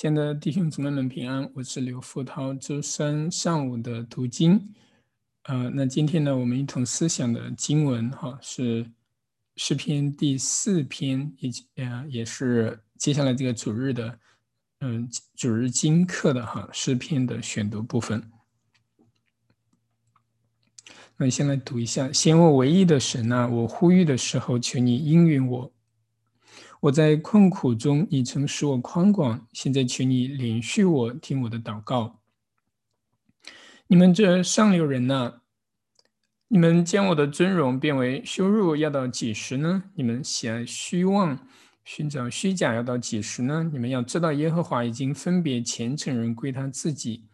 亲爱的弟兄姊妹们平安，我是刘富涛。周三上午的读经，呃，那今天呢，我们一同思想的经文哈是诗篇第四篇，以及呃也是接下来这个主日的嗯主日经课的哈诗篇的选读部分。那先来读一下：先我唯一的神啊，我呼吁的时候，求你应允我。我在困苦中，你曾使我宽广。现在，请你连续我，听我的祷告。你们这上流人呐，你们将我的尊荣变为羞辱，要到几时呢？你们喜爱虚妄，寻找虚假，要到几时呢？你们要知道，耶和华已经分别虔诚人归他自己。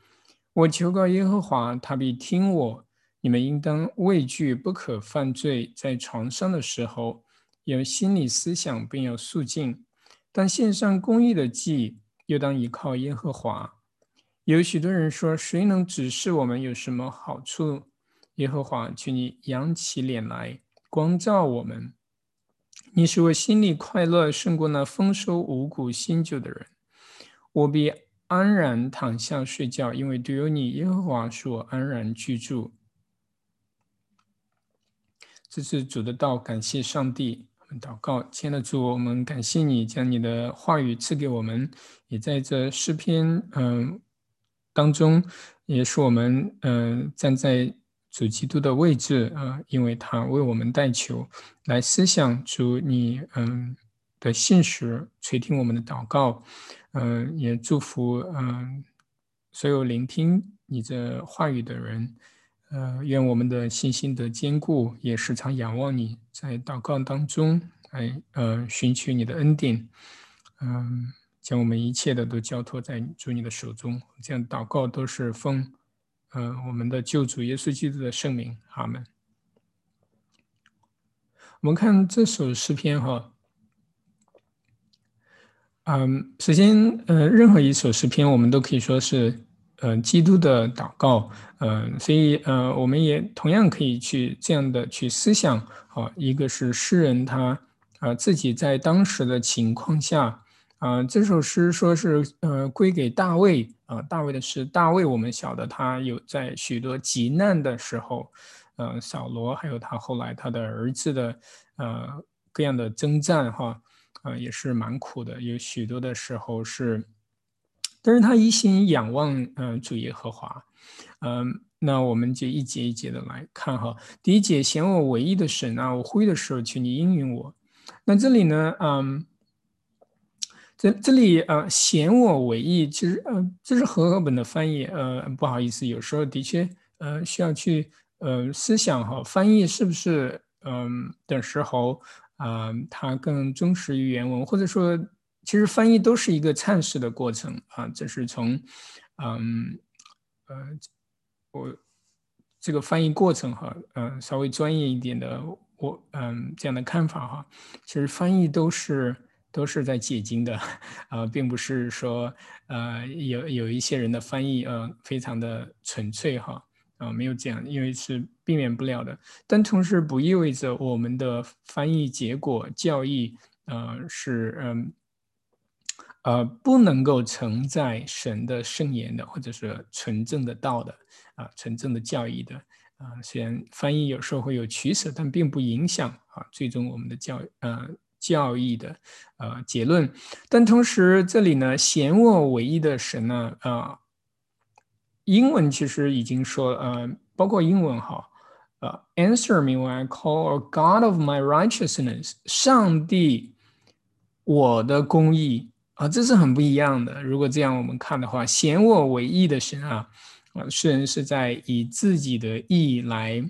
我求告耶和华，他必听我。你们应当畏惧，不可犯罪。在床上的时候。有心理思想，并有肃静。当献上公义的祭，又当依靠耶和华。有许多人说：“谁能指示我们有什么好处？”耶和华，请你扬起脸来，光照我们。你使我心里快乐，胜过那丰收五谷新酒的人。我必安然躺下睡觉，因为只有你，耶和华，使我安然居住。这是主的道，感谢上帝。祷告，亲爱的主，我们感谢你将你的话语赐给我们，也在这诗篇嗯当中，也是我们嗯站在主基督的位置啊，因为他为我们代求，来思想主你嗯的信实，垂听我们的祷告，嗯，也祝福嗯所有聆听你这话语的人。呃，愿我们的信心得坚固，也时常仰望你，在祷告当中来呃寻求你的恩典，嗯，将我们一切的都交托在主你的手中。这样祷告都是奉呃我们的救主耶稣基督的圣名，阿门。我们看这首诗篇哈，嗯，首先呃，任何一首诗篇，我们都可以说是。呃，基督的祷告，呃，所以呃，我们也同样可以去这样的去思想，啊，一个是诗人他啊自己在当时的情况下，啊，这首诗说是呃归给大卫啊，大卫的诗，大卫我们晓得他有在许多极难的时候，呃，扫罗还有他后来他的儿子的呃各样的征战哈，啊也是蛮苦的，有许多的时候是。但是他一心仰望，嗯，主耶和华，嗯，那我们就一节一节的来看哈。第一节，显我唯一的神啊，我呼的时候，请你应允我。那这里呢，嗯，这这里呃，显我唯一，其实呃，这是和合本的翻译，呃，不好意思，有时候的确呃需要去呃思想哈，翻译是不是嗯的时候，嗯，它更忠实于原文，或者说。其实翻译都是一个阐释的过程啊，这是从，嗯，呃，我这个翻译过程哈，嗯，稍微专业一点的我，嗯，这样的看法哈，其实翻译都是都是在解经的，啊，并不是说，呃，有有一些人的翻译，呃，非常的纯粹哈，啊，没有这样，因为是避免不了的，但同时不意味着我们的翻译结果教义，呃，是嗯。呃不能够承载神的圣言的，或者是纯正的道的，啊，纯正的教义的，啊，虽然翻译有时候会有取舍，但并不影响啊，最终我们的教呃教义的呃结论。但同时这里呢，显我唯一的神呢，啊，英文其实已经说，呃，包括英文哈，呃，Answer me when I call a God of my righteousness，上帝，我的公义。啊，这是很不一样的。如果这样我们看的话，显我为义的神啊，啊，世人是在以自己的义来，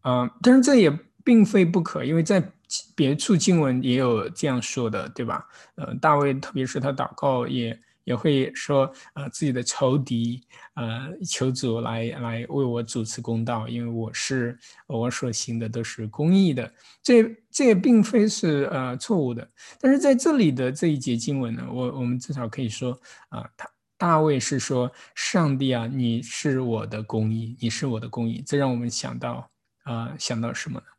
啊，但是这也并非不可，因为在别处经文也有这样说的，对吧？呃，大卫特别是他祷告也。也会说，呃，自己的仇敌，呃，求主来来为我主持公道，因为我是我所行的都是公义的，这这也并非是呃错误的。但是在这里的这一节经文呢，我我们至少可以说，啊，他大卫是说，上帝啊，你是我的公义，你是我的公义，这让我们想到，啊，想到什么呢？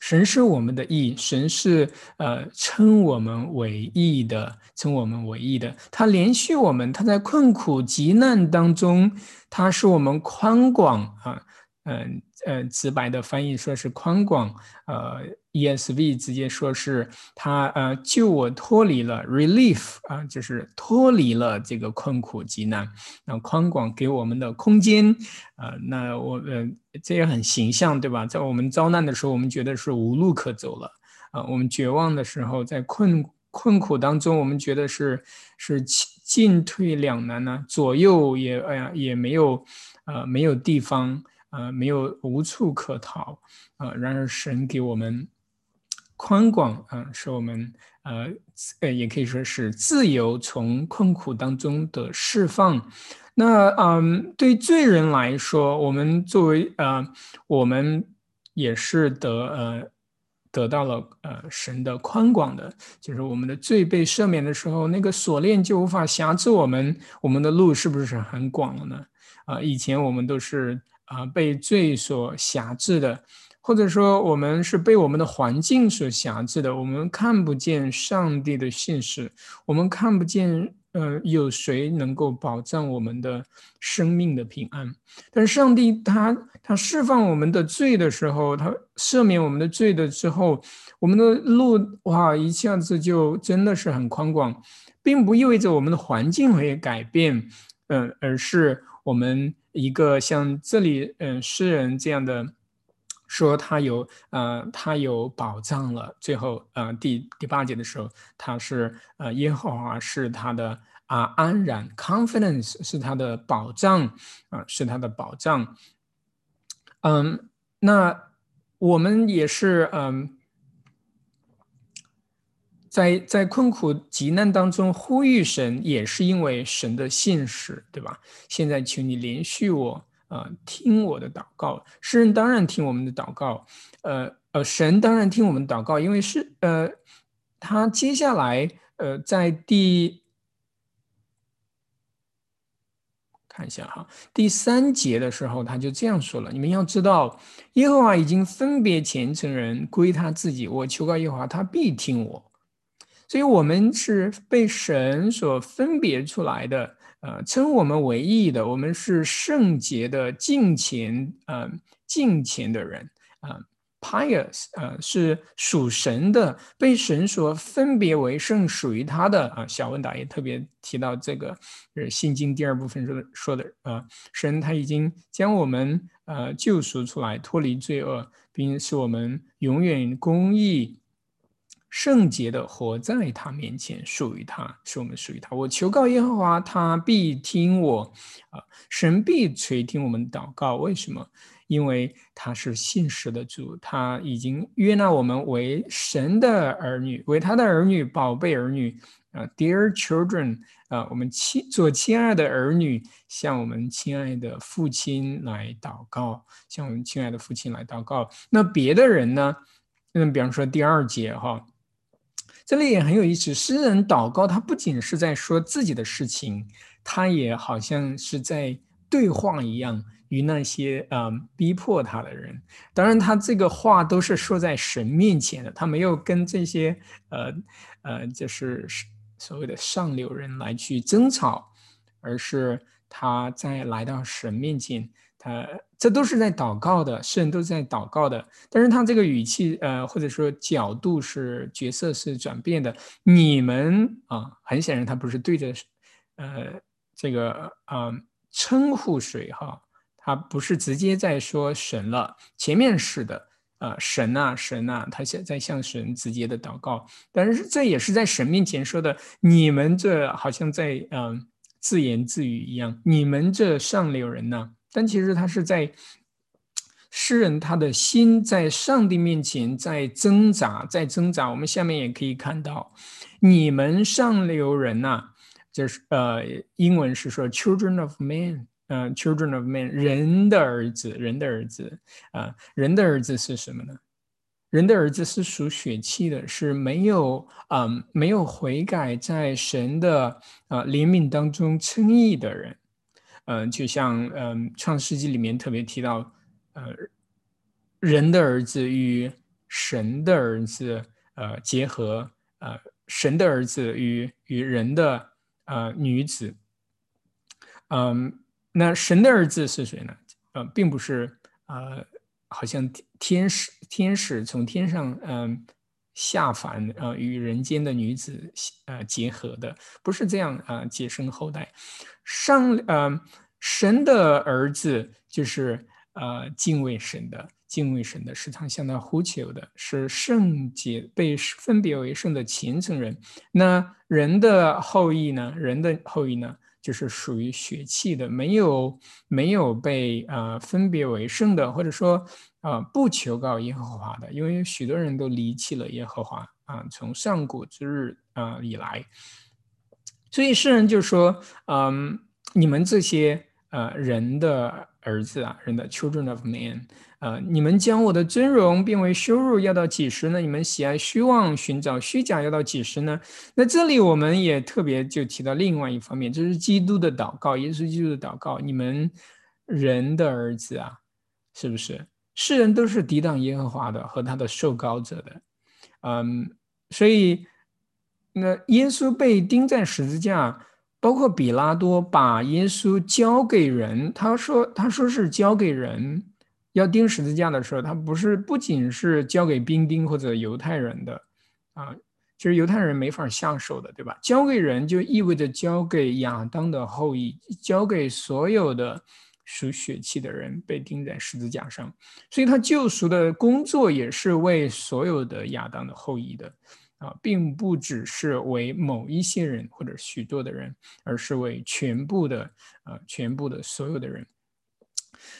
神是我们的义，神是呃称我们为义的，称我们为义的。他连续我们，他在困苦极难当中，他是我们宽广啊，嗯。呃，直白的翻译说是宽广，呃，ESV 直接说是他呃救我脱离了 relief 啊，就是脱离了这个困苦极难。那宽广给我们的空间，呃，那我呃这也很形象，对吧？在我们遭难的时候，我们觉得是无路可走了啊，我们绝望的时候，在困困苦当中，我们觉得是是进退两难呢，左右也哎呀也没有呃没有地方。呃，没有无处可逃，啊，然而神给我们宽广，啊，使我们呃呃，也可以说是自由，从困苦当中的释放。那嗯，对罪人来说，我们作为呃，我们也是得呃得到了呃神的宽广的，就是我们的罪被赦免的时候，那个锁链就无法辖制我们，我们的路是不是很广了呢？啊，以前我们都是。啊，被罪所辖制的，或者说我们是被我们的环境所辖制的，我们看不见上帝的信使，我们看不见，呃，有谁能够保障我们的生命的平安？但是上帝他他释放我们的罪的时候，他赦免我们的罪的之后，我们的路哇一下子就真的是很宽广，并不意味着我们的环境会改变，嗯，而是我们。一个像这里，嗯，诗人这样的说，他有，呃，他有保障了。最后，呃，第第八节的时候，他是，呃，耶和华是他的啊安然，confidence 是他的保障，啊，是他的保障。嗯，那我们也是，嗯。在在困苦极难当中呼吁神，也是因为神的信使，对吧？现在求你连续我，呃，听我的祷告。诗人当然听我们的祷告，呃呃，神当然听我们祷告，因为是呃，他接下来呃，在第看一下哈，第三节的时候，他就这样说了：你们要知道，耶和华已经分别虔诚人归他自己，我求告耶和华，他必听我。所以，我们是被神所分别出来的，呃，称我们为义的，我们是圣洁的敬虔，呃，敬虔的人，啊，pious，呃，是属神的，被神所分别为圣，属于他的，啊，小问答也特别提到这个，是《信经》第二部分说的说的，呃，神他已经将我们，呃，救赎出来，脱离罪恶，并使我们永远公义。圣洁的活在他面前，属于他，是我们属于他。我求告耶和华，他必听我。啊，神必垂听我们祷告。为什么？因为他是信实的主，他已经约纳我们为神的儿女，为他的儿女，宝贝儿女。啊，Dear children，啊，我们亲做亲爱的儿女，向我们亲爱的父亲来祷告，向我们亲爱的父亲来祷告。那别的人呢？嗯，比方说第二节哈。这里也很有意思，诗人祷告，他不仅是在说自己的事情，他也好像是在对话一样，与那些呃逼迫他的人。当然，他这个话都是说在神面前的，他没有跟这些呃呃，就是所谓的上流人来去争吵，而是他在来到神面前。他这都是在祷告的，圣人都是在祷告的，但是他这个语气，呃，或者说角度是角色是转变的。你们啊，很显然他不是对着，呃，这个啊称呼谁哈，他不是直接在说神了。前面是的，呃，神啊，神啊，他现在向神直接的祷告，但是这也是在神面前说的。你们这好像在嗯自言自语一样，你们这上流人呢？但其实他是在诗人他的心在上帝面前在挣扎，在挣扎。我们下面也可以看到，你们上流人呐，就是呃，英文是说 children of men，嗯，children of men，人的儿子，人的儿子啊，人的儿子是什么呢？人的儿子是属血气的，是没有嗯没有悔改，在神的啊怜悯当中称义的人。嗯，就像嗯，《创世纪》里面特别提到，呃，人的儿子与神的儿子呃结合呃神的儿子与与人的呃女子，嗯，那神的儿子是谁呢？呃，并不是呃，好像天使天使从天上嗯下凡呃与人间的女子呃结合的，不是这样啊，结生后代。上呃神的儿子就是呃敬畏神的。敬畏神的，时常向他呼求的，是圣洁被分别为圣的虔诚人。那人的后裔呢？人的后裔呢，就是属于血气的，没有没有被呃分别为圣的，或者说啊不求告耶和华的。因为许多人都离弃了耶和华啊，从上古之日啊以来，所以诗人就说：嗯，你们这些呃人的儿子啊，人的 children of man。啊！你们将我的尊荣变为羞辱，要到几时呢？你们喜爱虚妄，寻找虚假，要到几时呢？那这里我们也特别就提到另外一方面，这是基督的祷告，耶稣基督的祷告。你们人的儿子啊，是不是？世人都是抵挡耶和华的和他的受膏者的。嗯，所以那耶稣被钉在十字架，包括比拉多把耶稣交给人，他说他说是交给人。要钉十字架的时候，他不是不仅是交给兵丁或者犹太人的，啊，其实犹太人没法下手的，对吧？交给人就意味着交给亚当的后裔，交给所有的属血气的人被钉在十字架上，所以他救赎的工作也是为所有的亚当的后裔的，啊，并不只是为某一些人或者许多的人，而是为全部的，啊，全部的所有的人。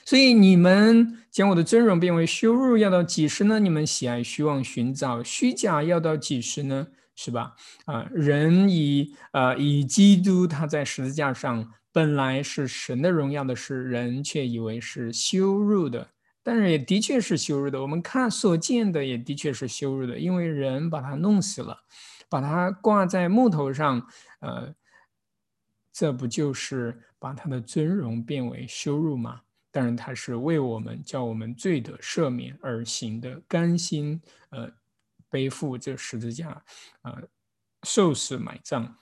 所以你们将我的尊荣变为羞辱，要到几时呢？你们喜爱虚妄，寻找虚假，要到几时呢？是吧？啊，人以呃以基督他在十字架上本来是神的荣耀的事，人却以为是羞辱的，但是也的确是羞辱的。我们看所见的也的确是羞辱的，因为人把他弄死了，把他挂在木头上，呃，这不就是把他的尊荣变为羞辱吗？当然，他是为我们叫我们罪得赦免而行的，甘心呃背负这十字架，呃受死埋葬，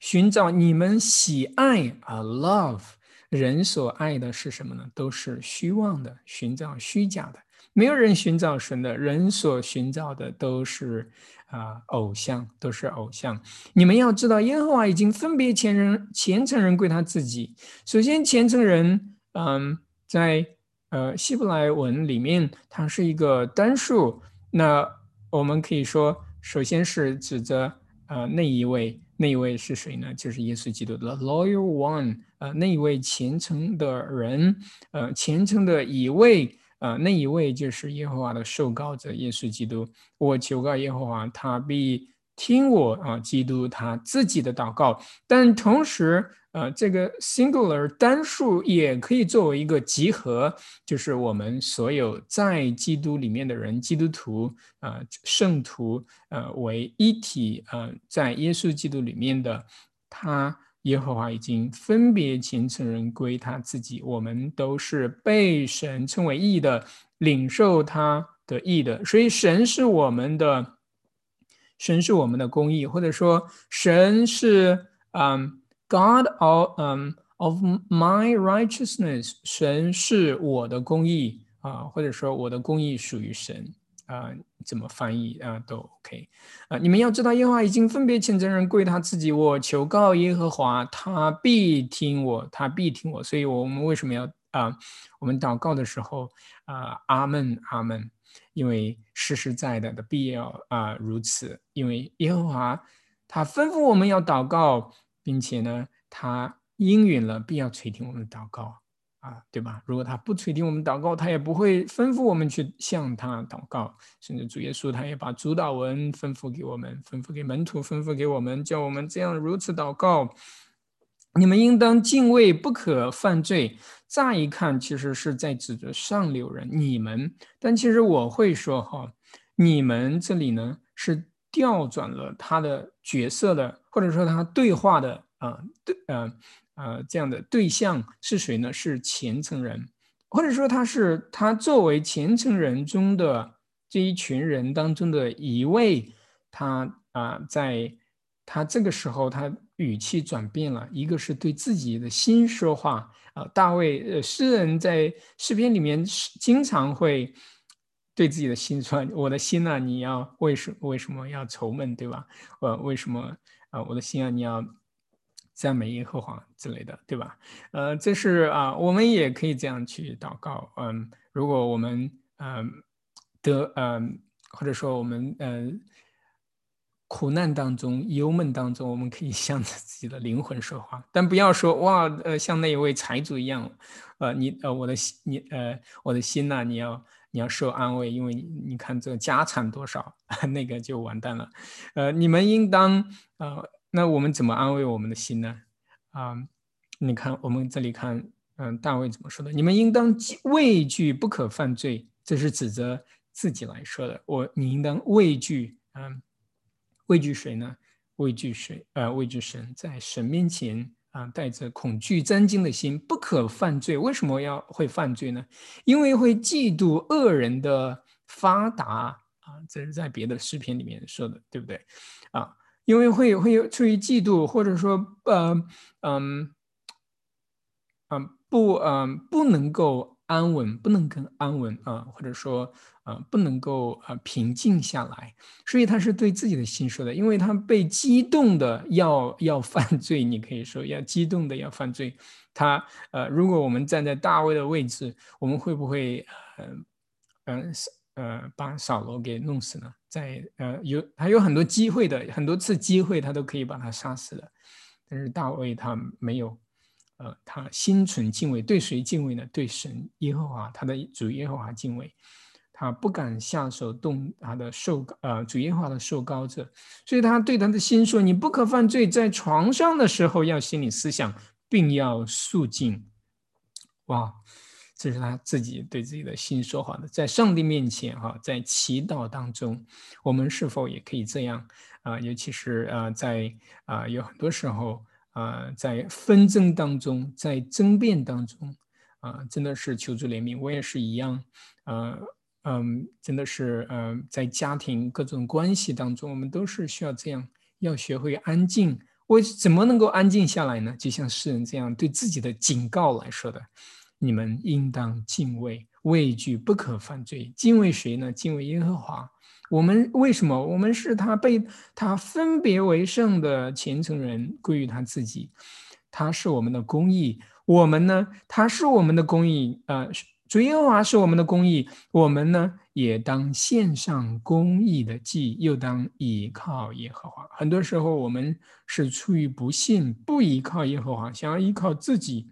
寻找你们喜爱啊 love 人所爱的是什么呢？都是虚妄的，寻找虚假的，没有人寻找神的，人所寻找的都是啊偶像，都是偶像。你们要知道，耶和华已经分别前人虔诚人归他自己。首先，虔诚人。嗯，在呃希伯来文里面，它是一个单数。那我们可以说，首先是指着呃那一位，那一位是谁呢？就是耶稣基督的 loyal one，呃那一位虔诚的人，呃虔诚的一位，呃那一位就是耶和华的受膏者耶稣基督。我求告耶和华，他必听我啊，基督他自己的祷告，但同时。呃，这个 singular 单数也可以作为一个集合，就是我们所有在基督里面的人，基督徒啊，圣徒呃为一体呃，在耶稣基督里面的他，耶和华已经分别前成人归他自己，我们都是被神称为义的，领受他的义的，所以神是我们的，神是我们的公义，或者说神是嗯。God of 嗯 of my righteousness，神是我的公义啊，或者说我的公义属于神啊，怎么翻译啊都 OK 啊。你们要知道，耶和华已经分别虔诚人归他自己。我求告耶和华，他必听我，他必听我。所以，我们为什么要啊？我们祷告的时候啊，阿门阿门，因为实实在在的必要啊如此。因为耶和华他吩咐我们要祷告。并且呢，他应允了，必要垂听我们祷告啊，对吧？如果他不垂听我们祷告，他也不会吩咐我们去向他祷告。甚至主耶稣他也把主导文吩咐给我们，吩咐给门徒，吩咐给我们，叫我们这样如此祷告。你们应当敬畏，不可犯罪。乍一看，其实是在指着上流人，你们。但其实我会说哈，你们这里呢是。调转了他的角色的，或者说他对话的啊，对，呃，呃，这样的对象是谁呢？是虔诚人，或者说他是他作为虔诚人中的这一群人当中的一位，他啊，在他这个时候，他语气转变了，一个是对自己的心说话啊。大卫，呃，诗人在诗篇里面经常会对自己的心酸：“我的心啊，你要为什为什么要愁闷，对吧？呃，为什么啊？我的心啊，你要。”赞美耶和华之类的，对吧？呃，这是啊，我们也可以这样去祷告。嗯，如果我们嗯得嗯，或者说我们嗯苦难当中、忧闷当中，我们可以向着自己的灵魂说话，但不要说哇，呃，像那一位财主一样，呃，你呃，我的心，你呃，我的心呐，你要你要受安慰，因为你看这个家产多少，那个就完蛋了。呃，你们应当呃。那我们怎么安慰我们的心呢？啊，你看，我们这里看，嗯，大卫怎么说的？你们应当畏惧，不可犯罪。这是指着自己来说的。我，你应当畏惧，嗯，畏惧谁呢？畏惧谁？呃，畏惧神，在神面前啊，带着恐惧、战惊的心，不可犯罪。为什么要会犯罪呢？因为会嫉妒恶人的发达啊。这是在别的视频里面说的，对不对？啊。因为会会有出于嫉妒，或者说，呃，嗯，嗯，不，嗯，不能够安稳，不能更安稳啊，或者说，呃，不能够呃平静下来，所以他是对自己的心说的，因为他被激动的要要犯罪，你可以说要激动的要犯罪，他，呃，如果我们站在大卫的位置，我们会不会，嗯，嗯。呃，把扫罗给弄死了，在呃有他有很多机会的，很多次机会他都可以把他杀死的，但是大卫他没有，呃，他心存敬畏，对谁敬畏呢？对神耶和华，他的主耶和华敬畏，他不敢下手动他的受呃主耶和华的受膏者，所以他对他的心说：你不可犯罪，在床上的时候要心理思想，并要肃静。哇！这是他自己对自己的心说话的，在上帝面前哈，在祈祷当中，我们是否也可以这样啊？尤其是啊，在啊有很多时候啊，在纷争当中，在争辩当中啊，真的是求助怜悯。我也是一样，呃嗯，真的是呃，在家庭各种关系当中，我们都是需要这样，要学会安静。我怎么能够安静下来呢？就像诗人这样对自己的警告来说的。你们应当敬畏、畏惧，不可犯罪。敬畏谁呢？敬畏耶和华。我们为什么？我们是他被他分别为圣的虔诚人，归于他自己。他是我们的公义。我们呢？他是我们的公义。呃，主耶和华是我们的公义。我们呢，也当献上公义的祭，又当依靠耶和华。很多时候，我们是出于不信，不依靠耶和华，想要依靠自己。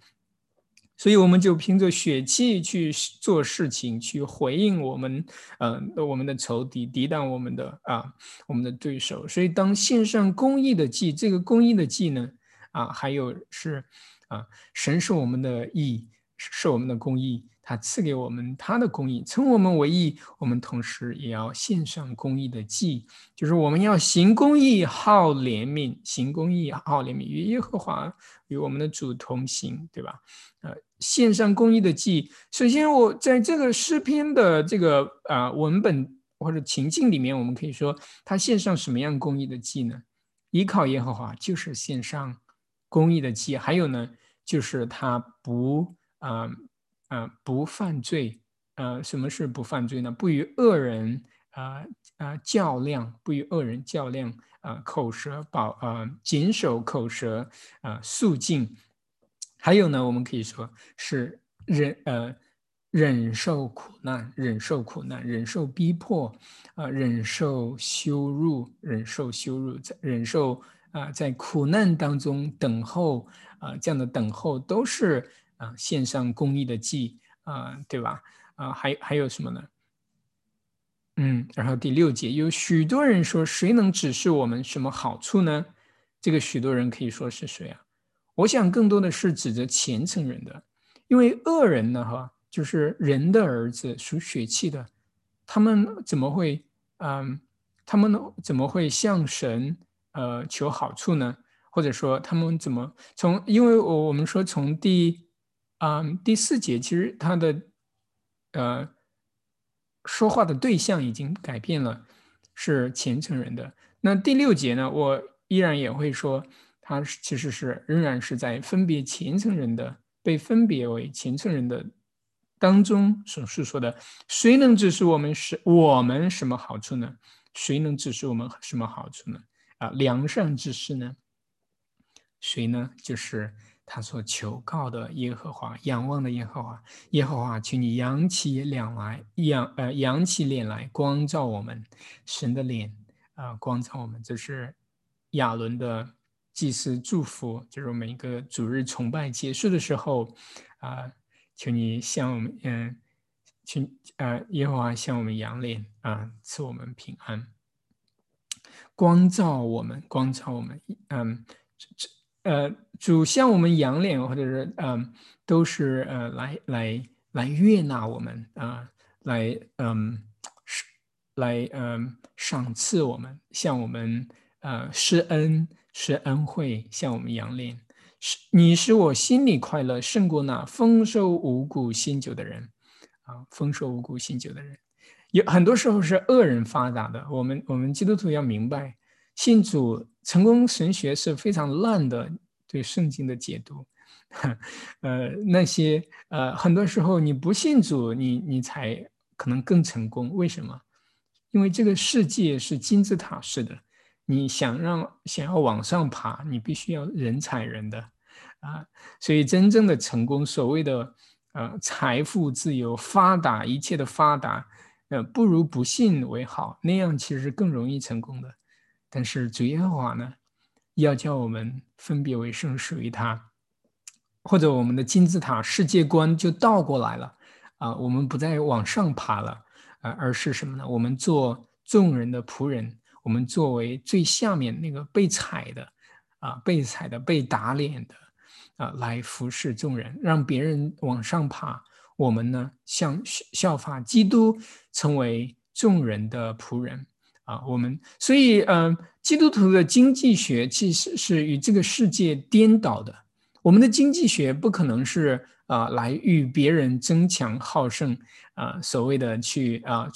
所以我们就凭着血气去做事情，去回应我们，呃，我们的仇敌，抵挡我们的啊，我们的对手。所以当献上公义的祭，这个公义的祭呢，啊，还有是啊，神是我们的义，是我们的公义。他赐给我们他的公义，称我们为义。我们同时也要献上公义的祭，就是我们要行公义，好怜悯，行公义，好怜悯，与耶和华与我们的主同行，对吧？呃，献上公益的祭。首先，我在这个诗篇的这个啊文本或者情境里面，我们可以说他献上什么样公益的祭呢？依靠耶和华就是献上公益的祭。还有呢，就是他不啊。啊，不犯罪，呃，什么是不犯罪呢？不与恶人啊啊较量，不与恶人较量啊，口舌保啊，谨守口舌啊，肃静。还有呢，我们可以说是忍呃忍受苦难，忍受苦难，忍受逼迫啊，忍受羞辱，忍受羞辱，在忍受啊，在苦难当中等候啊，这样的等候都是。啊，线上公益的祭啊，对吧？啊，还还有什么呢？嗯，然后第六节有许多人说，谁能指示我们什么好处呢？这个许多人可以说是谁啊？我想更多的是指着虔诚人的，因为恶人呢，哈，就是人的儿子属血气的，他们怎么会，嗯，他们怎么会向神呃求好处呢？或者说他们怎么从？因为我我们说从第。嗯，第四节其实他的呃说话的对象已经改变了，是虔诚人的。那第六节呢，我依然也会说，他其实是仍然是在分别虔诚人的，被分别为虔诚人的当中所述说的。谁能指示我们是我们什么好处呢？谁能指示我们什么好处呢？啊，良善之事呢？谁呢？就是他所求告的耶和华，仰望的耶和华。耶和华，请你扬起脸来，仰呃扬起脸来，光照我们。神的脸啊，光照我们。这是亚伦的祭司祝福，就是我们一个主日崇拜结束的时候啊，求你向我们嗯，请呃耶和华向我们扬脸啊，赐我们平安。光照我们，光照我们，嗯，这呃，主向我们仰脸，或者是嗯，都是呃，来来来悦纳我们啊，来嗯，来嗯，赏赐我们，向我们呃施恩是恩惠，向我们扬脸，是你使我心里快乐，胜过那丰收五谷新酒的人啊，丰收五谷新酒的人。有很多时候是恶人发达的。我们我们基督徒要明白，信主成功神学是非常烂的对圣经的解读。呃，那些呃，很多时候你不信主，你你才可能更成功。为什么？因为这个世界是金字塔式的，你想让想要往上爬，你必须要人踩人的啊。所以真正的成功，所谓的呃财富自由、发达，一切的发达。呃，不如不信为好，那样其实更容易成功的。但是主耶和华呢，要叫我们分别为圣，属于他，或者我们的金字塔世界观就倒过来了啊，我们不再往上爬了啊，而是什么呢？我们做众人的仆人，我们作为最下面那个被踩的啊，被踩的、被打脸的啊，来服侍众人，让别人往上爬。我们呢，像效法基督，成为众人的仆人啊。我们所以，嗯，基督徒的经济学其实是与这个世界颠倒的。我们的经济学不可能是啊，来与别人争强好胜啊，所谓的去啊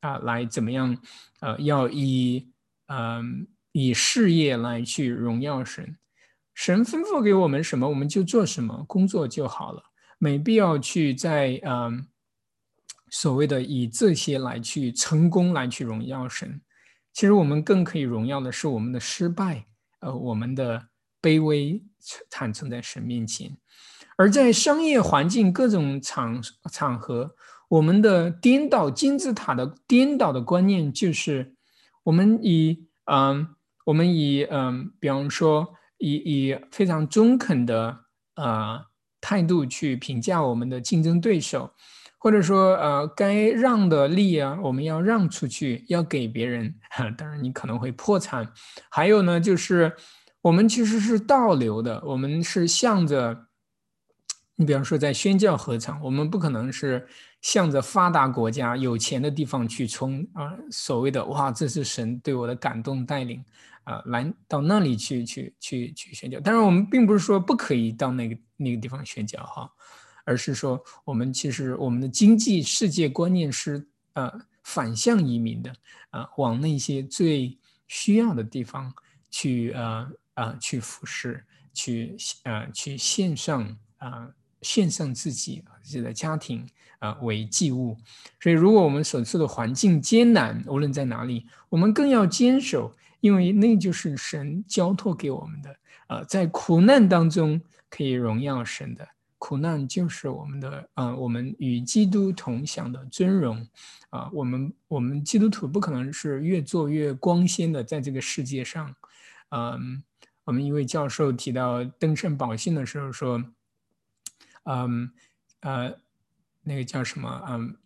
啊，来怎么样？呃，要以嗯以事业来去荣耀神。神吩咐给我们什么，我们就做什么工作就好了。没必要去在嗯所谓的以这些来去成功来去荣耀神，其实我们更可以荣耀的是我们的失败，呃，我们的卑微坦诚在神面前，而在商业环境各种场场合，我们的颠倒金字塔的颠倒的观念就是，我们以嗯我们以嗯比方说以以非常中肯的啊。态度去评价我们的竞争对手，或者说，呃，该让的利啊，我们要让出去，要给别人。当然，你可能会破产。还有呢，就是我们其实是倒流的，我们是向着，你比方说在宣教合唱，我们不可能是向着发达国家、有钱的地方去冲啊。所谓的哇，这是神对我的感动带领。啊，来到那里去去去去宣教，当然我们并不是说不可以到那个那个地方宣教哈，而是说我们其实我们的经济世界观念是呃反向移民的啊，往那些最需要的地方去呃啊去服侍，去呃去献上啊献上自己自己的家庭啊为祭物，所以如果我们所处的环境艰难，无论在哪里，我们更要坚守。因为那就是神交托给我们的，呃，在苦难当中可以荣耀神的苦难，就是我们的，呃，我们与基督同享的尊荣，啊，我们我们基督徒不可能是越做越光鲜的，在这个世界上，嗯，我们一位教授提到登圣宝训的时候说，嗯，呃，那个叫什么，嗯，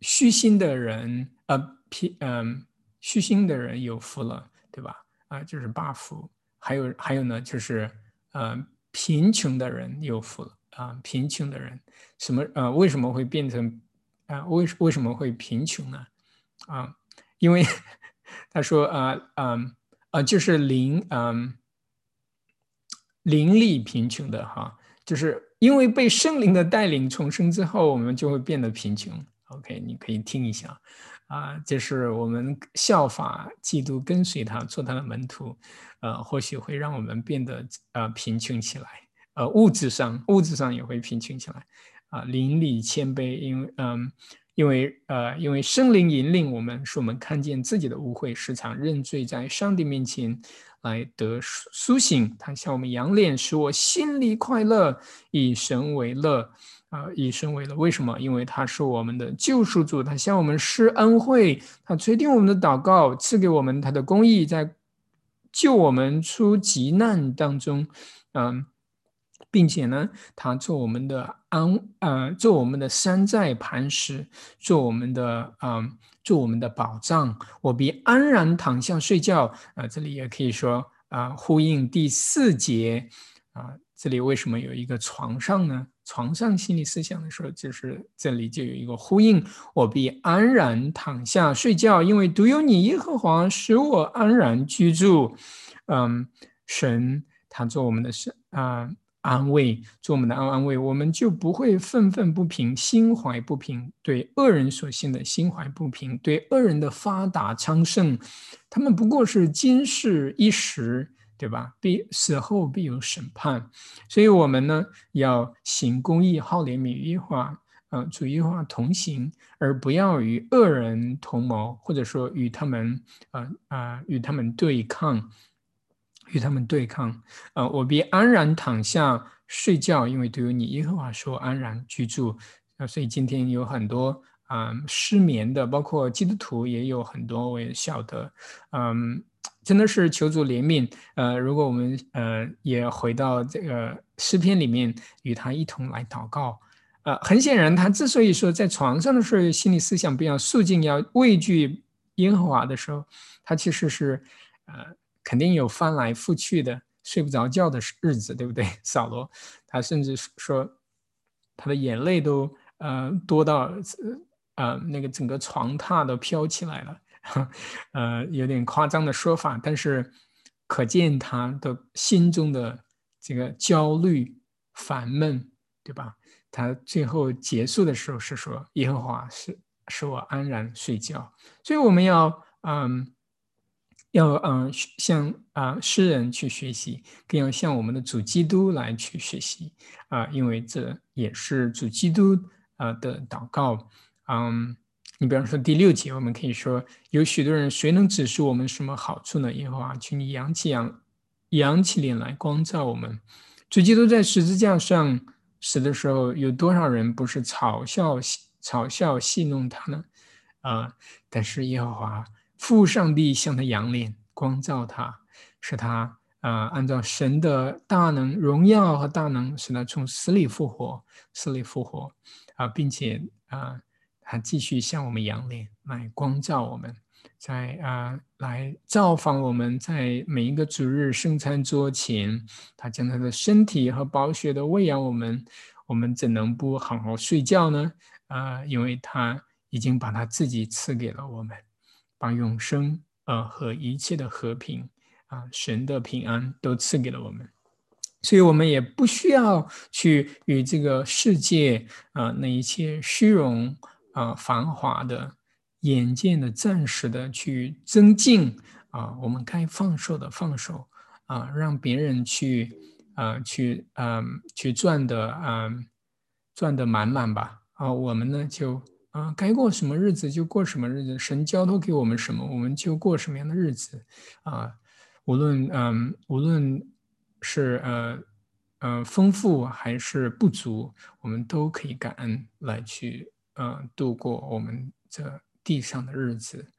虚心的人，呃，偏，嗯。虚心的人有福了，对吧？啊，就是八福。还有还有呢，就是呃，贫穷的人有福了啊。贫穷的人什么呃，为什么会变成啊？为为什么会贫穷呢？啊，因为他说啊啊啊，就是灵嗯灵力贫穷的哈，就是因为被圣灵的带领重生之后，我们就会变得贫穷。OK，你可以听一下，啊，就是我们效法基督，跟随他，做他的门徒，呃，或许会让我们变得呃贫穷起来，呃，物质上物质上也会贫穷起来，啊，邻里谦卑，因为嗯，因为呃，因为圣灵引领我们，使我们看见自己的污秽，时常认罪，在上帝面前来得苏醒，他向我们扬脸，使我心里快乐，以神为乐。啊，以身为乐，为什么？因为他是我们的救赎主，他向我们施恩惠，他垂听我们的祷告，赐给我们他的公义，在救我们出急难当中，嗯，并且呢，他做我们的安，呃，做我们的山寨磐石，做我们的，嗯，做我们的保障。我必安然躺下睡觉。啊，这里也可以说，啊，呼应第四节，啊，这里为什么有一个床上呢？床上心理思想的时候，就是这里就有一个呼应：我必安然躺下睡觉，因为独有你耶和华使我安然居住。嗯，神他做我们的神啊安慰，做我们的安安慰，我们就不会愤愤不平，心怀不平，对恶人所信的心怀不平，对恶人的发达昌盛，他们不过是今世一时。对吧？必死后必有审判，所以我们呢要行公义、好怜悯、与化，呃，主义化同行，而不要与恶人同谋，或者说与他们，呃啊，与他们对抗，与他们对抗。呃，我必安然躺下睡觉，因为都有你耶和华说安然居住。啊，所以今天有很多啊失眠的，包括基督徒也有很多，我也晓得，嗯。真的是求主怜悯。呃，如果我们呃也回到这个诗篇里面，与他一同来祷告，呃，很显然，他之所以说在床上的时候心理思想比较肃静，要畏惧耶和华的时候，他其实是呃肯定有翻来覆去的睡不着觉的日子，对不对？扫罗他甚至说他的眼泪都呃多到呃那个整个床榻都飘起来了。呃，有点夸张的说法，但是可见他的心中的这个焦虑、烦闷，对吧？他最后结束的时候是说：“耶和华是使我安然睡觉。”所以我们要，嗯，要嗯向啊诗人去学习，更要向我们的主基督来去学习啊，因为这也是主基督啊的祷告，嗯。你比方说第六节，我们可以说有许多人，谁能指示我们什么好处呢？耶和华，请你扬起扬，扬起脸来光照我们。主基督在十字架上死的时候，有多少人不是嘲笑、嘲笑、戏弄他呢？啊！但是耶和华父上帝向他扬脸光照他，使他啊，按照神的大能、荣耀和大能，使他从死里复活，死里复活啊，并且啊。他继续向我们扬脸，来光照我们，在啊，来造访我们，在每一个主日圣餐桌前，他将他的身体和宝血的喂养我们，我们怎能不好好睡觉呢？啊，因为他已经把他自己赐给了我们，把永生啊和一切的和平啊，神的平安都赐给了我们，所以我们也不需要去与这个世界啊那一切虚荣。啊，繁华的、眼见的、暂时的去增进啊，我们该放手的放手啊，让别人去啊，去嗯，去赚的啊，赚的满满吧啊，我们呢就啊，该过什么日子就过什么日子，神交托给我们什么，我们就过什么样的日子啊，无论嗯，无论是呃呃丰富还是不足，我们都可以感恩来去。呃，度过我们这地上的日子，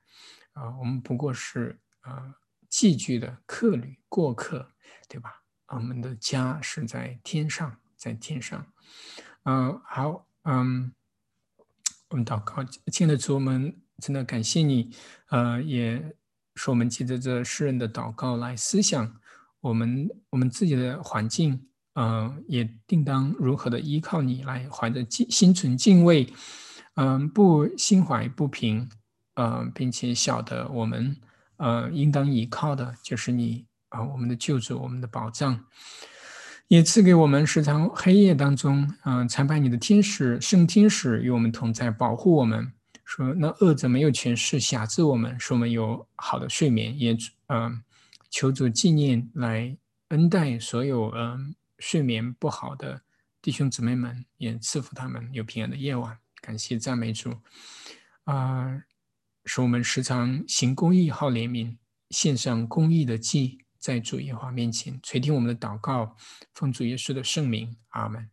啊，我们不过是啊寄居的客旅、过客，对吧？我们的家是在天上，在天上。嗯，好，嗯，我们祷告，亲爱的主，我们真的感谢你，呃，也是我们记着这诗人的祷告来思想我们我们自己的环境，嗯，也定当如何的依靠你来怀着敬心存敬畏。嗯，不心怀不平，嗯，并且晓得我们，呃，应当依靠的就是你啊，我们的救主，我们的保障。也赐给我们时常黑夜当中，嗯，参拜你的天使、圣天使与我们同在，保护我们。说那恶者没有权势辖制我们，使我们有好的睡眠。也，嗯，求主纪念来恩待所有嗯睡眠不好的弟兄姊妹们，也赐福他们有平安的夜晚。感谢赞美主，啊，使我们时常行公义、好怜悯，献上公义的祭。在主耶和华面前垂听我们的祷告，奉主耶稣的圣名，阿门。